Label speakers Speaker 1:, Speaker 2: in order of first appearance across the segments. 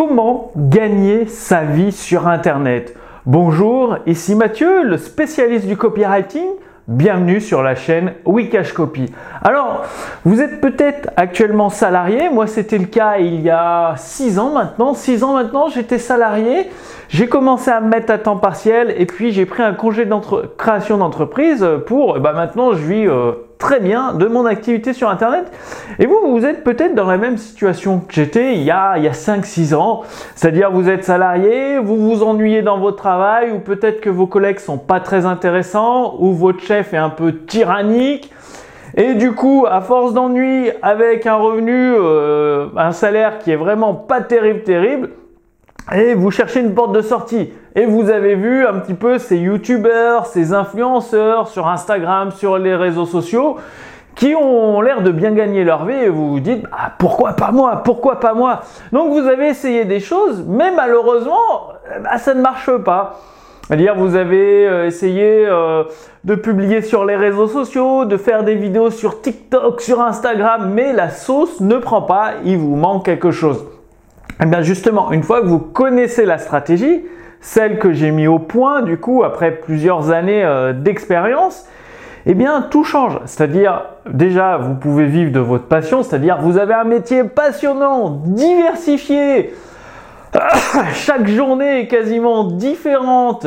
Speaker 1: Comment gagner sa vie sur Internet? Bonjour, ici Mathieu, le spécialiste du copywriting. Bienvenue sur la chaîne Wikash Copy. Alors, vous êtes peut-être actuellement salarié. Moi, c'était le cas il y a 6 ans maintenant. 6 ans maintenant, j'étais salarié. J'ai commencé à me mettre à temps partiel et puis j'ai pris un congé de création d'entreprise pour, bah maintenant, je vis euh, très bien de mon activité sur Internet. Et vous, vous êtes peut-être dans la même situation que j'étais il y a, il y a 5-6 ans. C'est-à-dire vous êtes salarié, vous vous ennuyez dans votre travail, ou peut-être que vos collègues sont pas très intéressants, ou votre chef est un peu tyrannique. Et du coup, à force d'ennui, avec un revenu, euh, un salaire qui est vraiment pas terrible, terrible, et vous cherchez une porte de sortie. Et vous avez vu un petit peu ces youtubeurs, ces influenceurs sur Instagram, sur les réseaux sociaux, qui ont l'air de bien gagner leur vie et vous vous dites ah, pourquoi pas moi pourquoi pas moi? Donc vous avez essayé des choses mais malheureusement bah, ça ne marche pas c'est-à-dire vous avez euh, essayé euh, de publier sur les réseaux sociaux, de faire des vidéos sur TikTok, sur Instagram, mais la sauce ne prend pas, il vous manque quelque chose. Eh bien justement, une fois que vous connaissez la stratégie, celle que j'ai mis au point du coup après plusieurs années euh, d'expérience, eh bien tout change. C'est-à-dire déjà vous pouvez vivre de votre passion, c'est-à-dire vous avez un métier passionnant, diversifié, chaque journée est quasiment différente,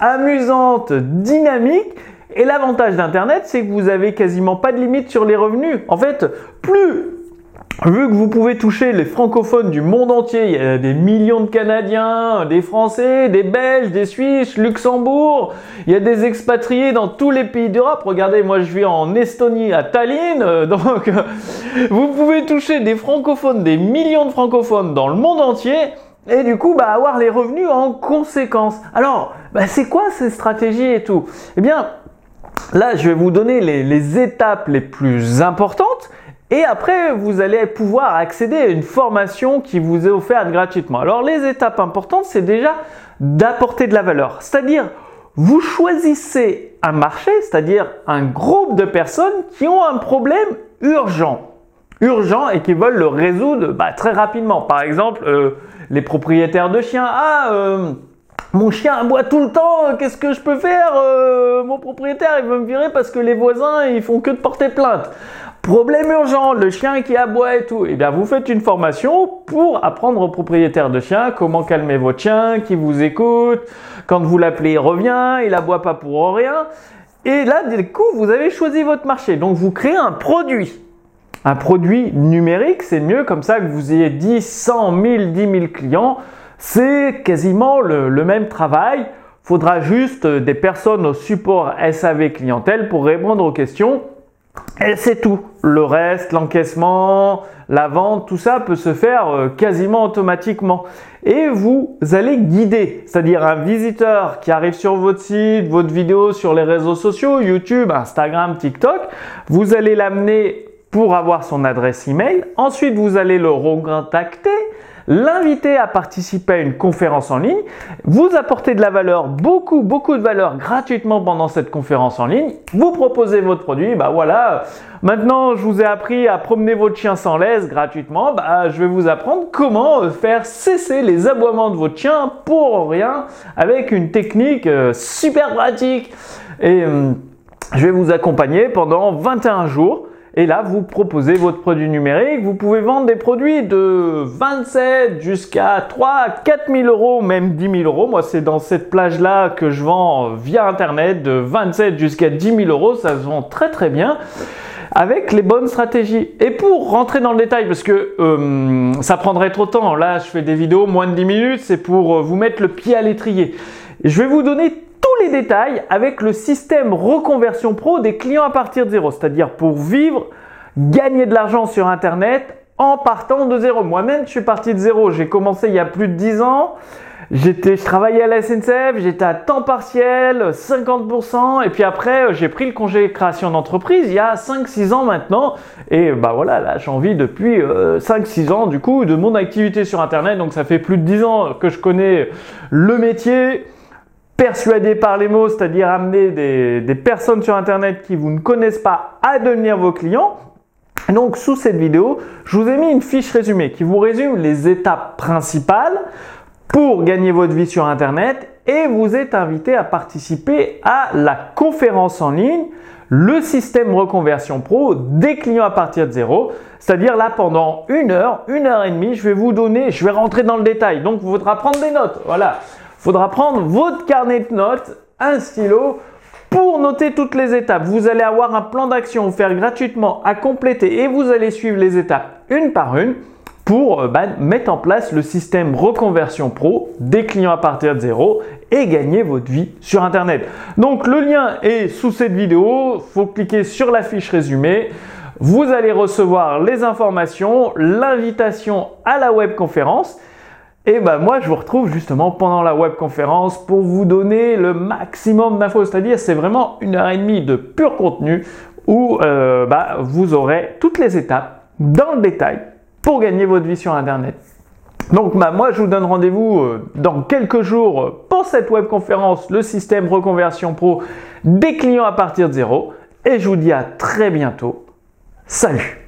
Speaker 1: amusante, dynamique. Et l'avantage d'Internet, c'est que vous avez quasiment pas de limite sur les revenus. En fait, plus Vu que vous pouvez toucher les francophones du monde entier, il y a des millions de Canadiens, des Français, des Belges, des Suisses, Luxembourg, il y a des expatriés dans tous les pays d'Europe. Regardez, moi je vis en Estonie, à Tallinn, euh, donc vous pouvez toucher des francophones, des millions de francophones dans le monde entier. Et du coup, bah, avoir les revenus en conséquence. Alors, bah, c'est quoi ces stratégies et tout? Eh bien, là, je vais vous donner les étapes les plus importantes et après, vous allez pouvoir accéder à une formation qui vous est offerte gratuitement. Alors, les étapes importantes, c'est déjà d'apporter de la valeur. C'est-à-dire, vous choisissez un marché, c'est-à-dire un groupe de personnes qui ont un problème urgent. Urgent et qui veulent le résoudre bah, très rapidement. Par exemple, euh, les propriétaires de chiens. Ah, euh, mon chien aboie tout le temps, qu'est-ce que je peux faire euh, Mon propriétaire, il veut me virer parce que les voisins, ils font que de porter plainte. Problème urgent, le chien qui aboie et tout. Eh bien, vous faites une formation pour apprendre aux propriétaires de chiens comment calmer votre chien, qui vous écoute. Quand vous l'appelez, il revient, il aboie pas pour rien. Et là, du coup, vous avez choisi votre marché. Donc, vous créez un produit. Un produit numérique, c'est mieux comme ça que vous ayez 10, 100, 1000, 10 000 clients. C'est quasiment le, le même travail. Faudra juste des personnes au support SAV clientèle pour répondre aux questions et c'est tout. Le reste, l'encaissement, la vente, tout ça peut se faire euh, quasiment automatiquement. Et vous allez guider, c'est-à-dire un visiteur qui arrive sur votre site, votre vidéo sur les réseaux sociaux, YouTube, Instagram, TikTok, vous allez l'amener pour avoir son adresse email. Ensuite, vous allez le recontacter l'inviter à participer à une conférence en ligne, vous apporter de la valeur, beaucoup, beaucoup de valeur gratuitement pendant cette conférence en ligne, vous proposez votre produit, bah voilà, maintenant je vous ai appris à promener votre chien sans laisse gratuitement, bah je vais vous apprendre comment faire cesser les aboiements de votre chien pour rien avec une technique euh, super pratique. Et euh, je vais vous accompagner pendant 21 jours et là, vous proposez votre produit numérique. Vous pouvez vendre des produits de 27 jusqu'à 3 4 000 euros, même 10 000 euros. Moi, c'est dans cette plage-là que je vends via Internet de 27 jusqu'à 10 000 euros. Ça se vend très très bien avec les bonnes stratégies. Et pour rentrer dans le détail, parce que euh, ça prendrait trop de temps, là je fais des vidéos moins de 10 minutes, c'est pour euh, vous mettre le pied à l'étrier. Je vais vous donner les détails avec le système reconversion pro des clients à partir de zéro, c'est-à-dire pour vivre, gagner de l'argent sur Internet en partant de zéro. Moi-même, je suis parti de zéro. J'ai commencé il y a plus de 10 ans. J'étais, je travaillais à la SNCF, j'étais à temps partiel, 50%, et puis après, j'ai pris le congé création d'entreprise il y a 5-6 ans maintenant, et bah voilà, là, j'ai envie depuis 5-6 euh, ans, du coup, de mon activité sur Internet, donc ça fait plus de 10 ans que je connais le métier, persuader par les mots, c'est-à-dire amener des, personnes sur Internet qui vous ne connaissent pas à devenir vos clients. Donc sous cette vidéo, je vous ai mis une fiche résumée qui vous résume les étapes principales pour gagner votre vie sur Internet et vous êtes invité à participer à la conférence en ligne le système reconversion pro des clients à partir de zéro. C'est-à-dire là, pendant une heure, une heure et demie, je vais vous donner, je vais rentrer dans le détail. Donc, il faudra prendre des notes. Voilà. Il faudra prendre votre carnet de notes, un stylo pour noter toutes les étapes. Vous allez avoir un plan d'action offert gratuitement à compléter et vous allez suivre les étapes une par une pour euh, bah, mettre en place le système reconversion pro des clients à partir de zéro et gagner votre vie sur Internet. Donc le lien est sous cette vidéo, faut cliquer sur la fiche résumée. Vous allez recevoir les informations, l'invitation à la webconférence. Et ben moi, je vous retrouve justement pendant la webconférence pour vous donner le maximum d'infos. C'est-à-dire, c'est vraiment une heure et demie de pur contenu où euh, bah, vous aurez toutes les étapes dans le détail pour gagner votre vie sur Internet. Donc bah, moi je vous donne rendez-vous euh, dans quelques jours pour cette webconférence, le système reconversion pro des clients à partir de zéro. Et je vous dis à très bientôt. Salut